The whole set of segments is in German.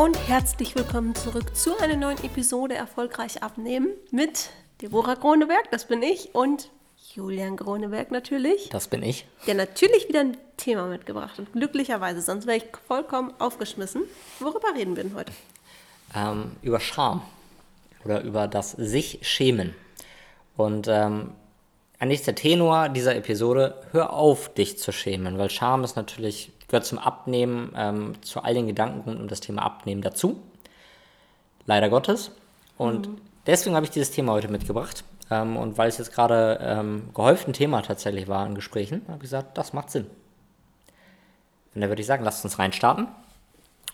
und herzlich willkommen zurück zu einer neuen Episode Erfolgreich abnehmen mit Deborah Kroneberg, das bin ich, und Julian Kroneberg natürlich. Das bin ich. Der natürlich wieder ein Thema mitgebracht hat. Glücklicherweise, sonst wäre ich vollkommen aufgeschmissen. Worüber reden wir denn heute? Ähm, über Scham oder über das sich schämen. Und ähm, eigentlich der Tenor dieser Episode, hör auf, dich zu schämen, weil Scham ist natürlich, gehört zum Abnehmen, ähm, zu all den Gedanken rund um das Thema Abnehmen dazu. Leider Gottes. Und mhm. deswegen habe ich dieses Thema heute mitgebracht. Ähm, und weil es jetzt gerade ähm, gehäuft ein Thema tatsächlich war in Gesprächen, habe ich gesagt, das macht Sinn. Und da würde ich sagen, lasst uns reinstarten.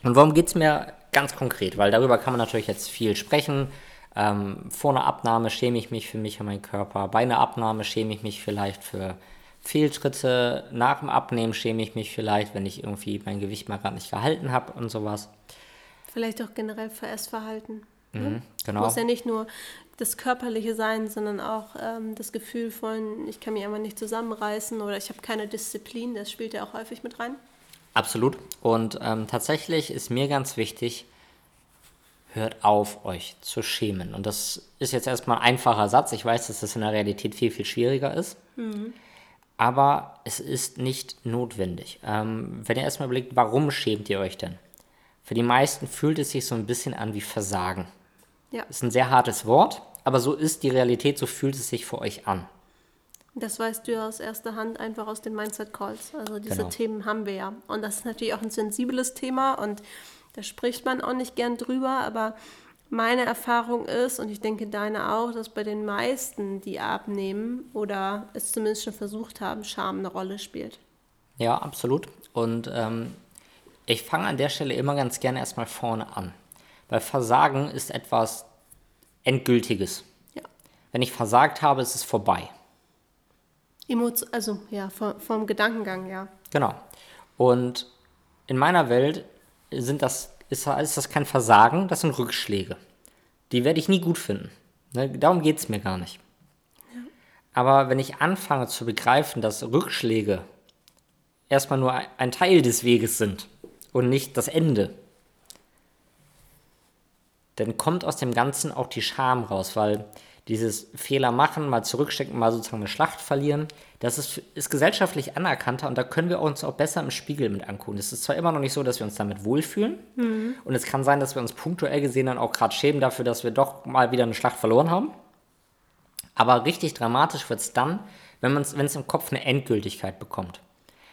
Und warum geht es mir ganz konkret? Weil darüber kann man natürlich jetzt viel sprechen. Ähm, vor einer Abnahme schäme ich mich für mich und meinen Körper. Bei einer Abnahme schäme ich mich vielleicht für Fehltritte. Nach dem Abnehmen schäme ich mich vielleicht, wenn ich irgendwie mein Gewicht mal gerade nicht gehalten habe und sowas. Vielleicht auch generell für Essverhalten. Ne? Mhm, genau. Muss ja nicht nur das Körperliche sein, sondern auch ähm, das Gefühl von, ich kann mich einfach nicht zusammenreißen oder ich habe keine Disziplin. Das spielt ja auch häufig mit rein. Absolut. Und ähm, tatsächlich ist mir ganz wichtig, hört auf, euch zu schämen. Und das ist jetzt erstmal ein einfacher Satz. Ich weiß, dass das in der Realität viel, viel schwieriger ist. Mhm. Aber es ist nicht notwendig. Ähm, wenn ihr erstmal überlegt, warum schämt ihr euch denn? Für die meisten fühlt es sich so ein bisschen an wie Versagen. Ja. Ist ein sehr hartes Wort, aber so ist die Realität, so fühlt es sich für euch an. Das weißt du ja aus erster Hand einfach aus den Mindset Calls. Also diese genau. Themen haben wir ja. Und das ist natürlich auch ein sensibles Thema und da spricht man auch nicht gern drüber, aber meine Erfahrung ist, und ich denke deine auch, dass bei den meisten, die abnehmen oder es zumindest schon versucht haben, Scham eine Rolle spielt. Ja, absolut. Und ähm, ich fange an der Stelle immer ganz gerne erstmal vorne an. Weil Versagen ist etwas Endgültiges. Ja. Wenn ich versagt habe, ist es vorbei. Emotio also ja, vom, vom Gedankengang, ja. Genau. Und in meiner Welt sind das, ist, ist das kein Versagen, das sind Rückschläge. Die werde ich nie gut finden. Ne? Darum geht es mir gar nicht. Ja. Aber wenn ich anfange zu begreifen, dass Rückschläge erstmal nur ein Teil des Weges sind und nicht das Ende, dann kommt aus dem Ganzen auch die Scham raus, weil dieses Fehler machen, mal zurückstecken, mal sozusagen eine Schlacht verlieren, das ist, ist gesellschaftlich anerkannter und da können wir uns auch besser im Spiegel mit angucken. Es ist zwar immer noch nicht so, dass wir uns damit wohlfühlen mhm. und es kann sein, dass wir uns punktuell gesehen dann auch gerade schämen dafür, dass wir doch mal wieder eine Schlacht verloren haben. Aber richtig dramatisch wird es dann, wenn es im Kopf eine Endgültigkeit bekommt.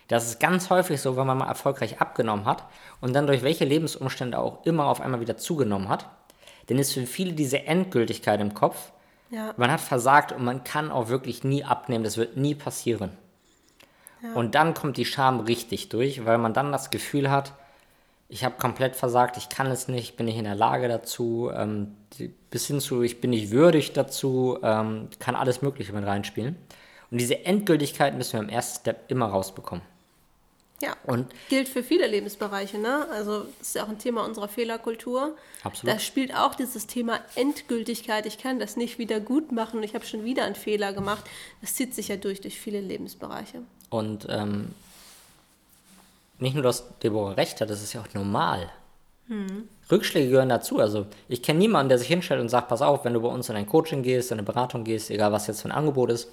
Das ist ganz häufig so, wenn man mal erfolgreich abgenommen hat und dann durch welche Lebensumstände auch immer auf einmal wieder zugenommen hat. Denn ist für viele diese Endgültigkeit im Kopf, ja. Man hat versagt und man kann auch wirklich nie abnehmen. Das wird nie passieren. Ja. Und dann kommt die Scham richtig durch, weil man dann das Gefühl hat, ich habe komplett versagt, ich kann es nicht, bin nicht in der Lage dazu, ähm, bis hin zu, ich bin nicht würdig dazu, ähm, kann alles Mögliche mit reinspielen. Und diese Endgültigkeit müssen wir im ersten Step immer rausbekommen. Ja, und gilt für viele Lebensbereiche. Ne? Also das ist ja auch ein Thema unserer Fehlerkultur. Absolut. Da spielt auch dieses Thema Endgültigkeit. Ich kann das nicht wieder gut machen. Ich habe schon wieder einen Fehler gemacht. Das zieht sich ja durch durch viele Lebensbereiche. Und ähm, nicht nur, dass Deborah recht hat, das ist ja auch normal. Hm. Rückschläge gehören dazu. Also ich kenne niemanden, der sich hinstellt und sagt, pass auf, wenn du bei uns in ein Coaching gehst, in eine Beratung gehst, egal was jetzt für ein Angebot ist,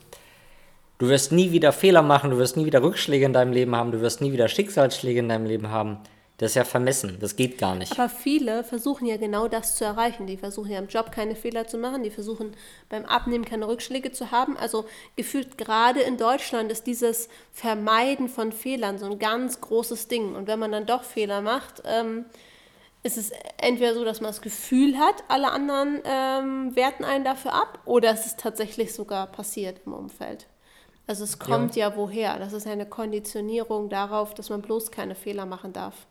Du wirst nie wieder Fehler machen, du wirst nie wieder Rückschläge in deinem Leben haben, du wirst nie wieder Schicksalsschläge in deinem Leben haben. Das ist ja vermessen, das geht gar nicht. Aber viele versuchen ja genau das zu erreichen. Die versuchen ja im Job keine Fehler zu machen, die versuchen beim Abnehmen keine Rückschläge zu haben. Also gefühlt gerade in Deutschland ist dieses Vermeiden von Fehlern so ein ganz großes Ding. Und wenn man dann doch Fehler macht, ähm, ist es entweder so, dass man das Gefühl hat, alle anderen ähm, werten einen dafür ab, oder es ist tatsächlich sogar passiert im Umfeld. Also es kommt ja. ja woher. Das ist eine Konditionierung darauf, dass man bloß keine Fehler machen darf.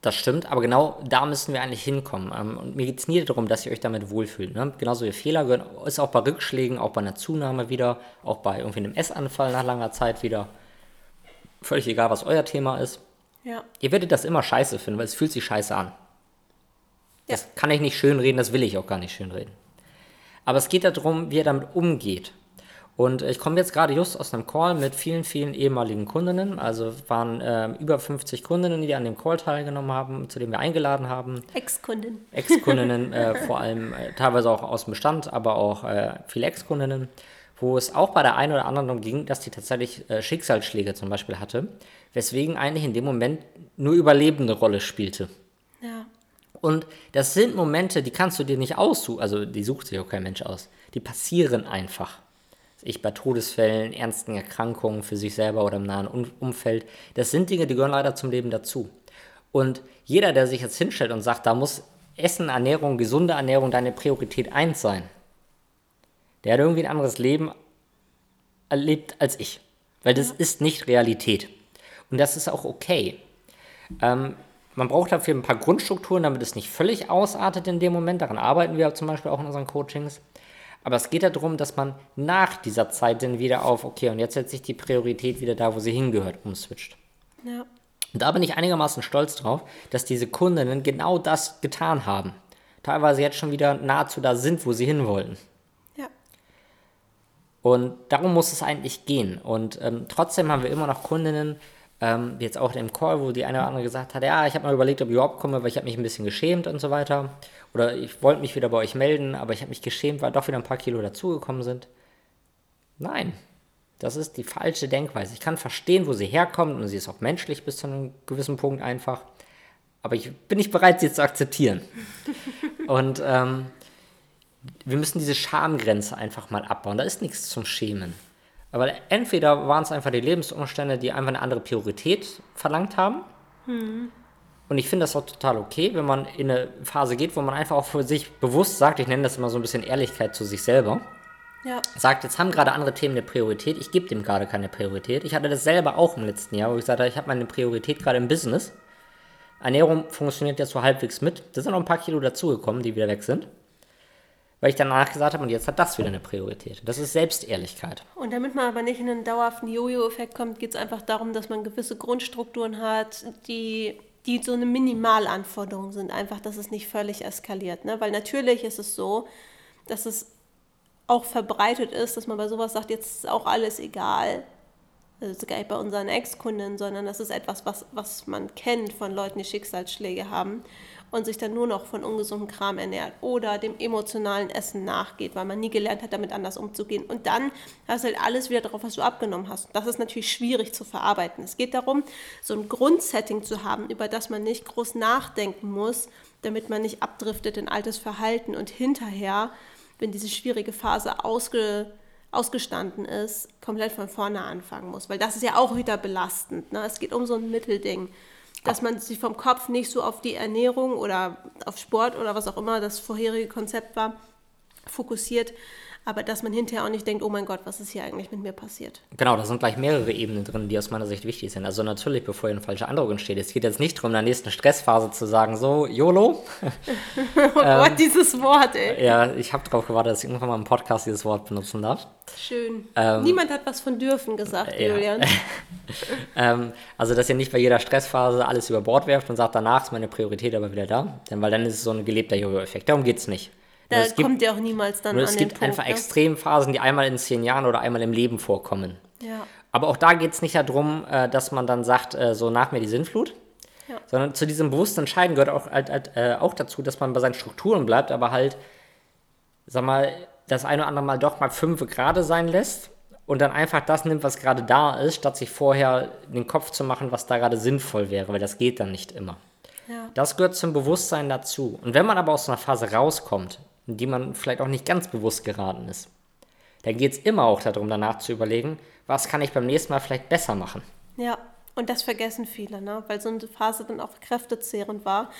Das stimmt, aber genau da müssen wir eigentlich hinkommen. Ähm, und mir geht es nie darum, dass ihr euch damit wohlfühlt. Ne? Genauso wie Fehler gehören, ist auch bei Rückschlägen, auch bei einer Zunahme wieder, auch bei irgendwie einem Essanfall nach langer Zeit wieder. Völlig egal, was euer Thema ist. Ja. Ihr werdet das immer scheiße finden, weil es fühlt sich scheiße an. Ja. Das kann ich nicht schönreden, das will ich auch gar nicht schönreden. Aber es geht darum, wie ihr damit umgeht. Und ich komme jetzt gerade just aus einem Call mit vielen, vielen ehemaligen Kundinnen. Also es waren äh, über 50 Kundinnen, die an dem Call teilgenommen haben, zu dem wir eingeladen haben. Ex-Kundin. Ex-Kundinnen, äh, vor allem äh, teilweise auch aus dem Bestand, aber auch äh, viele Ex-Kundinnen, wo es auch bei der einen oder anderen darum ging, dass die tatsächlich äh, Schicksalsschläge zum Beispiel hatte, weswegen eigentlich in dem Moment nur Überleben eine Rolle spielte. Ja. Und das sind Momente, die kannst du dir nicht aussuchen, also die sucht sich auch kein Mensch aus. Die passieren einfach. Ich bei Todesfällen, ernsten Erkrankungen für sich selber oder im nahen Um- Umfeld. Das sind Dinge, die gehören leider zum Leben dazu. Und jeder, der sich jetzt hinstellt und sagt, da muss Essen, Ernährung, gesunde Ernährung deine Priorität eins sein, der hat irgendwie ein anderes Leben erlebt als ich. Weil das ist nicht Realität. Und das ist auch okay. Ähm, man braucht dafür ein paar Grundstrukturen, damit es nicht völlig ausartet in dem Moment. Daran arbeiten wir zum Beispiel auch in unseren Coachings. Aber es geht darum, dass man nach dieser Zeit dann wieder auf, okay, und jetzt setze ich die Priorität wieder da, wo sie hingehört, umswitcht. Ja. Und da bin ich einigermaßen stolz drauf, dass diese Kundinnen genau das getan haben. Teilweise jetzt schon wieder nahezu da sind, wo sie hinwollen. Ja. Und darum muss es eigentlich gehen. Und ähm, trotzdem haben wir immer noch Kundinnen, ähm, jetzt auch im Call, wo die eine oder andere gesagt hat, ja, ich habe mal überlegt, ob ich überhaupt komme, weil ich habe mich ein bisschen geschämt und so weiter. Oder ich wollte mich wieder bei euch melden, aber ich habe mich geschämt, weil doch wieder ein paar Kilo dazugekommen sind. Nein, das ist die falsche Denkweise. Ich kann verstehen, wo sie herkommt und sie ist auch menschlich bis zu einem gewissen Punkt einfach. Aber ich bin nicht bereit, sie zu akzeptieren. und ähm, wir müssen diese Schamgrenze einfach mal abbauen. Da ist nichts zum Schämen. Aber entweder waren es einfach die Lebensumstände, die einfach eine andere Priorität verlangt haben. Und ich finde das auch total okay, wenn man in eine Phase geht, wo man einfach auch für sich bewusst sagt, ich nenne das immer so ein bisschen Ehrlichkeit zu sich selber, Ja. sagt, jetzt haben gerade andere Themen eine Priorität, ich gebe dem gerade keine Priorität. Ich hatte das selber auch im letzten Jahr, wo ich sagte, ich habe meine Priorität gerade im Business. Ernährung funktioniert jetzt so halbwegs mit. Da sind noch ein paar Kilo dazugekommen, die wieder weg sind. Weil ich danach gesagt habe, und jetzt hat das wieder eine Priorität. Das ist Selbstehrlichkeit. Und damit man aber nicht in einen dauerhaften Jojo-Effekt kommt, geht es einfach darum, dass man gewisse Grundstrukturen hat, die, die so eine Minimalanforderung sind. Einfach, dass es nicht völlig eskaliert. Ne? Weil natürlich ist es so, dass es auch verbreitet ist, dass man bei sowas sagt, jetzt ist auch alles egal. Also das ist gar nicht bei unseren Ex-Kunden, sondern das ist etwas, was, was man kennt von Leuten, die Schicksalsschläge haben und sich dann nur noch von ungesundem Kram ernährt oder dem emotionalen Essen nachgeht, weil man nie gelernt hat, damit anders umzugehen. Und dann hast du halt alles wieder drauf, was du abgenommen hast. Das ist natürlich schwierig zu verarbeiten. Es geht darum, so ein Grundsetting zu haben, über das man nicht groß nachdenken muss, damit man nicht abdriftet in altes Verhalten und hinterher, wenn diese schwierige Phase ausge ausgestanden ist, komplett von vorne anfangen muss. Weil das ist ja auch wieder belastend. Ne? Es geht um so ein Mittelding, dass man sich vom Kopf nicht so auf die Ernährung oder auf Sport oder was auch immer das vorherige Konzept war, fokussiert, aber dass man hinterher auch nicht denkt, oh mein Gott, was ist hier eigentlich mit mir passiert. Genau, da sind gleich mehrere Ebenen drin, die aus meiner Sicht wichtig sind. Also natürlich, bevor hier eine falsche Androhung entsteht. Es geht jetzt nicht darum, in der nächsten Stressphase zu sagen, so, YOLO. Oh Gott, dieses Wort, ey. Ja, ich habe darauf gewartet, dass ich irgendwann mal im Podcast dieses Wort benutzen darf. Schön. Ähm, Niemand hat was von dürfen gesagt, ja. Julian. Ähm, also, dass ihr nicht bei jeder Stressphase alles über Bord werft und sagt, danach ist meine Priorität aber wieder da. Denn weil dann ist es so ein gelebter Jojo-Effekt. Darum geht es nicht. Da Nur es gibt, kommt ja auch niemals dann an es den gibt Punkt. einfach ne? Extremphasen, die einmal in zehn Jahren oder einmal im Leben vorkommen. Ja. Aber auch da geht es nicht darum, äh, dass man dann sagt, äh, so nach mir die Sinnflut. Ja. Sondern zu diesem bewussten Entscheiden gehört auch, halt, halt, äh, auch dazu, dass man bei seinen Strukturen bleibt, aber halt, sag mal, das eine oder andere Mal doch mal fünf gerade sein lässt und dann einfach das nimmt, was gerade da ist, statt sich vorher den Kopf zu machen, was da gerade sinnvoll wäre, weil das geht dann nicht immer. Ja. Das gehört zum Bewusstsein dazu. Und wenn man aber aus so einer Phase rauskommt, in die man vielleicht auch nicht ganz bewusst geraten ist, dann geht es immer auch darum, danach zu überlegen, was kann ich beim nächsten Mal vielleicht besser machen. Ja, und das vergessen viele, ne? weil so eine Phase dann auch kräftezehrend war.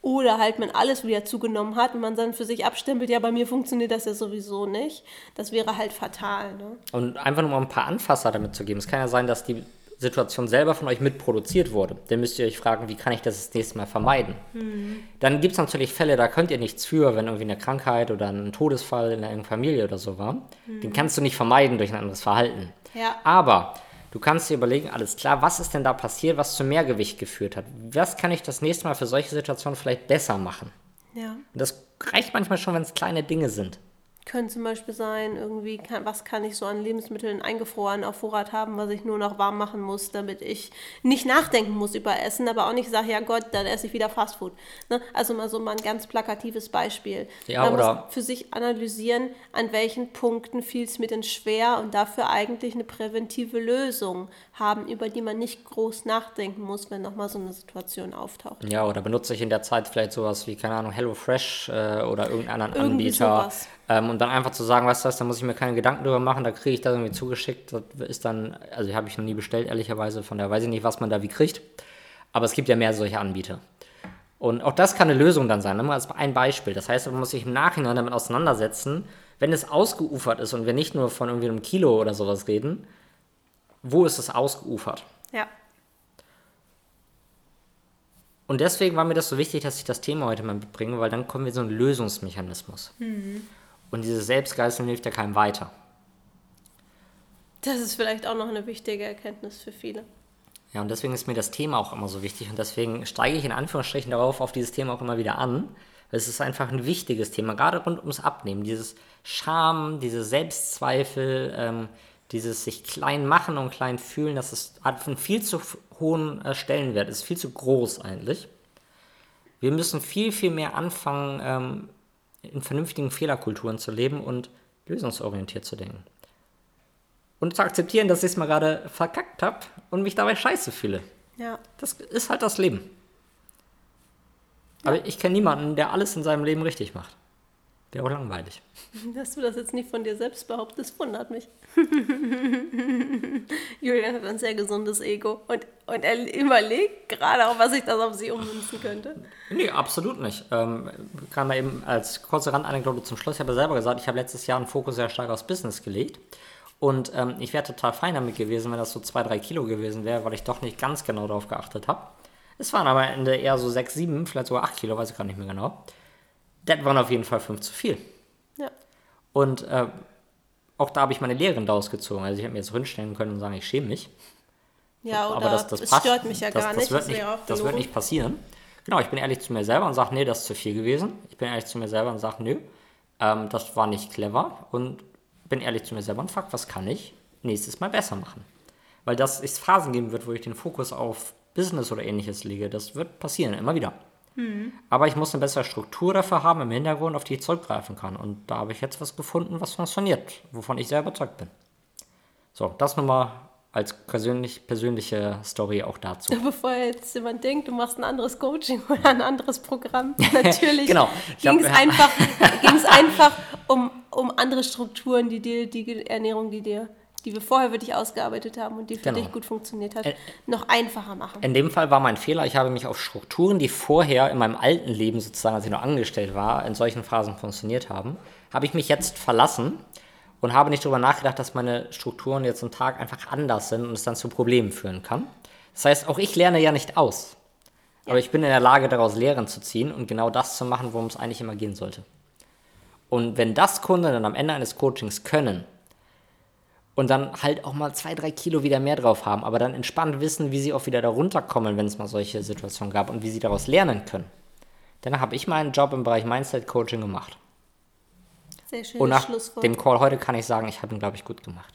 Oder halt man alles wieder zugenommen hat und man dann für sich abstempelt, ja, bei mir funktioniert das ja sowieso nicht. Das wäre halt fatal. Ne? Und einfach nur mal ein paar Anfasser damit zu geben. Es kann ja sein, dass die Situation selber von euch mitproduziert wurde. Dann müsst ihr euch fragen, wie kann ich das das nächste Mal vermeiden? Dann gibt es natürlich Fälle, da könnt ihr nichts für, wenn irgendwie eine Krankheit oder ein Todesfall in einer Familie oder so war. Den kannst du nicht vermeiden durch ein anderes Verhalten. Ja. Aber du kannst dir überlegen, alles klar, was ist denn da passiert, was zu Mehrgewicht geführt hat? Was kann ich das nächste Mal für solche Situationen vielleicht besser machen? Ja, Und das reicht manchmal schon, wenn es kleine Dinge sind. Können zum Beispiel sein, irgendwie, kann, was kann ich so an Lebensmitteln eingefroren auf Vorrat haben, was ich nur noch warm machen muss, damit ich nicht nachdenken muss über Essen, aber auch nicht sage, ja Gott, dann esse ich wieder Fastfood. Ne? Also mal so mal ein ganz plakatives Beispiel. Ja, Man oder- muss für sich analysieren, an welchen Punkten fiel es mir denn schwer und dafür eigentlich eine präventive Lösung haben, über die man nicht groß nachdenken muss, wenn nochmal so eine Situation auftaucht. Ja, oder benutze ich in der Zeit vielleicht sowas wie, keine Ahnung, HelloFresh äh, oder irgendeinen anderen Irgendwie Anbieter. sowas. Ähm, und dann einfach zu sagen, weißt du was, da muss ich mir keine Gedanken drüber machen, da kriege ich das irgendwie zugeschickt. Das ist dann, also habe ich noch nie bestellt, ehrlicherweise, von daher weiß ich nicht, was man da wie kriegt. Aber es gibt ja mehr solche Anbieter. Und auch das kann eine Lösung dann sein. Nur als ein Beispiel. Das heißt, man muss sich im Nachhinein damit auseinandersetzen, wenn es ausgeufert ist und wir nicht nur von irgendwie einem Kilo oder sowas reden, wo ist es ausgeufert? Ja. Und deswegen war mir das so wichtig, dass ich das Thema heute mal mitbringe, weil dann kommen wir so einen Lösungsmechanismus. Und dieses Selbstgeißeln hilft ja keinem weiter. Das ist vielleicht auch noch eine wichtige Erkenntnis für viele. Ja, und deswegen ist mir das Thema auch immer so wichtig und deswegen steige ich in Anführungsstrichen darauf auf dieses Thema auch immer wieder an. Weil es ist einfach ein wichtiges Thema, gerade rund ums Abnehmen. Dieses Scham, diese Selbstzweifel, ähm, dieses sich klein machen und klein fühlen, das ist, hat einen viel zu hohen äh, Stellenwert, ist viel zu groß eigentlich. Wir müssen viel, viel mehr anfangen, ähm, in vernünftigen Fehlerkulturen zu leben und lösungsorientiert zu denken. Und zu akzeptieren, dass ich es mal gerade verkackt habe und mich dabei scheiße fühle. Ja. Das ist halt das Leben. Aber ich kenne niemanden, der alles in seinem Leben richtig macht. Wäre auch langweilig. Dass du das jetzt nicht von dir selbst behauptest, wundert mich. Julian hat ein sehr gesundes Ego und, und er überlegt gerade auch, was ich das auf sie ummünzen könnte. Nee, absolut nicht. Ähm, kann man eben als kurze Randanekdote zum Schluss. Ich habe ja selber gesagt, ich habe letztes Jahr einen Fokus sehr stark aufs Business gelegt. Und ähm, ich wäre total fein damit gewesen, wenn das so zwei, drei Kilo gewesen wäre, weil ich doch nicht ganz genau darauf geachtet habe. Es waren aber am Ende eher so sechs, sieben, vielleicht sogar acht Kilo, weiß ich gar nicht mehr genau. Das waren auf jeden Fall fünf zu viel. Ja. Und äh, auch da habe ich meine Lehren daraus gezogen. Also ich hätte mir jetzt hinstellen können und sagen, ich schäme mich. Ja, oder aber das, das es passt. stört mich ja das, gar das nicht. Wird nicht auch das wird nicht passieren. Genau, ich bin ehrlich zu mir selber und sage, nee, das ist zu viel gewesen. Ich bin ehrlich zu mir selber und sage, nö, ähm, das war nicht clever. Und bin ehrlich zu mir selber und fuck, was kann ich nächstes Mal besser machen? Weil das es Phasen geben wird, wo ich den Fokus auf Business oder ähnliches lege. Das wird passieren, immer wieder. Aber ich muss eine bessere Struktur dafür haben im Hintergrund, auf die ich zurückgreifen kann. Und da habe ich jetzt was gefunden, was funktioniert, wovon ich sehr überzeugt bin. So, das nochmal als persönlich, persönliche Story auch dazu. Bevor jetzt jemand denkt, du machst ein anderes Coaching oder ein anderes Programm, natürlich Genau. Ging es hab- einfach, einfach um, um andere Strukturen, die dir, die Ernährung, die dir, die wir vorher wirklich ausgearbeitet haben und die für Genau. dich gut funktioniert hat, Ä- noch einfacher machen. In dem Fall war mein Fehler, ich habe mich auf Strukturen, die vorher in meinem alten Leben sozusagen, als ich noch angestellt war, in solchen Phasen funktioniert haben, habe ich mich jetzt verlassen und habe nicht darüber nachgedacht, dass meine Strukturen jetzt am Tag einfach anders sind und es dann zu Problemen führen kann. Das heißt, auch ich lerne ja nicht aus. Aber ich bin in der Lage, daraus Lehren zu ziehen und genau das zu machen, worum es eigentlich immer gehen sollte. Und wenn das Kunden dann am Ende eines Coachings können, und dann halt auch mal zwei, drei Kilo wieder mehr drauf haben, aber dann entspannt wissen, wie sie auch wieder da runterkommen, wenn es mal solche Situationen gab und wie sie daraus lernen können. Dann habe ich meinen Job im Bereich Mindset Coaching gemacht. Sehr schönes Und nach dem Call heute kann ich sagen, ich habe ihn, glaube ich, gut gemacht.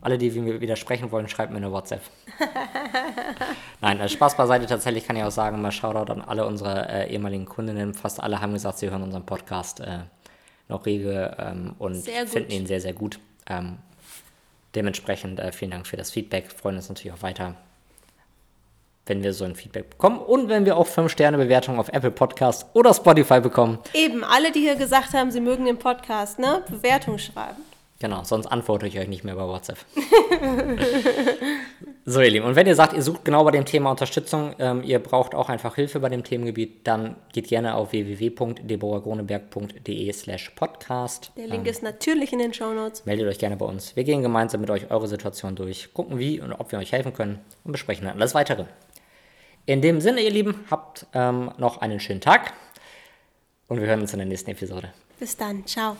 Alle, die mir widersprechen wollen, schreibt mir eine WhatsApp. Nein, also Spaß beiseite. Tatsächlich kann ich auch sagen, mal Shoutout an alle unsere äh, ehemaligen Kundinnen. Fast alle haben gesagt, sie hören unseren Podcast äh, noch rege ähm, und finden ihn sehr, sehr gut. Ähm, dementsprechend äh, vielen Dank für das Feedback. Freuen uns natürlich auch weiter, wenn wir so ein Feedback bekommen und wenn wir auch 5-Sterne-Bewertungen auf Apple Podcast oder Spotify bekommen. Eben, alle, die hier gesagt haben, sie mögen den Podcast, ne? Bewertung schreiben. Genau, sonst antworte ich euch nicht mehr bei WhatsApp. so, ihr Lieben, und wenn ihr sagt, ihr sucht genau bei dem Thema Unterstützung, ähm, ihr braucht auch einfach Hilfe bei dem Themengebiet, dann geht gerne auf www.deboragroneberg.de slash podcast. Der Link ist natürlich in den Shownotes. Meldet euch gerne bei uns. Wir gehen gemeinsam mit euch eure Situation durch, gucken wie und ob wir euch helfen können und besprechen dann alles Weitere. In dem Sinne, ihr Lieben, habt ähm, noch einen schönen Tag und wir hören uns in der nächsten Episode. Bis dann. Ciao.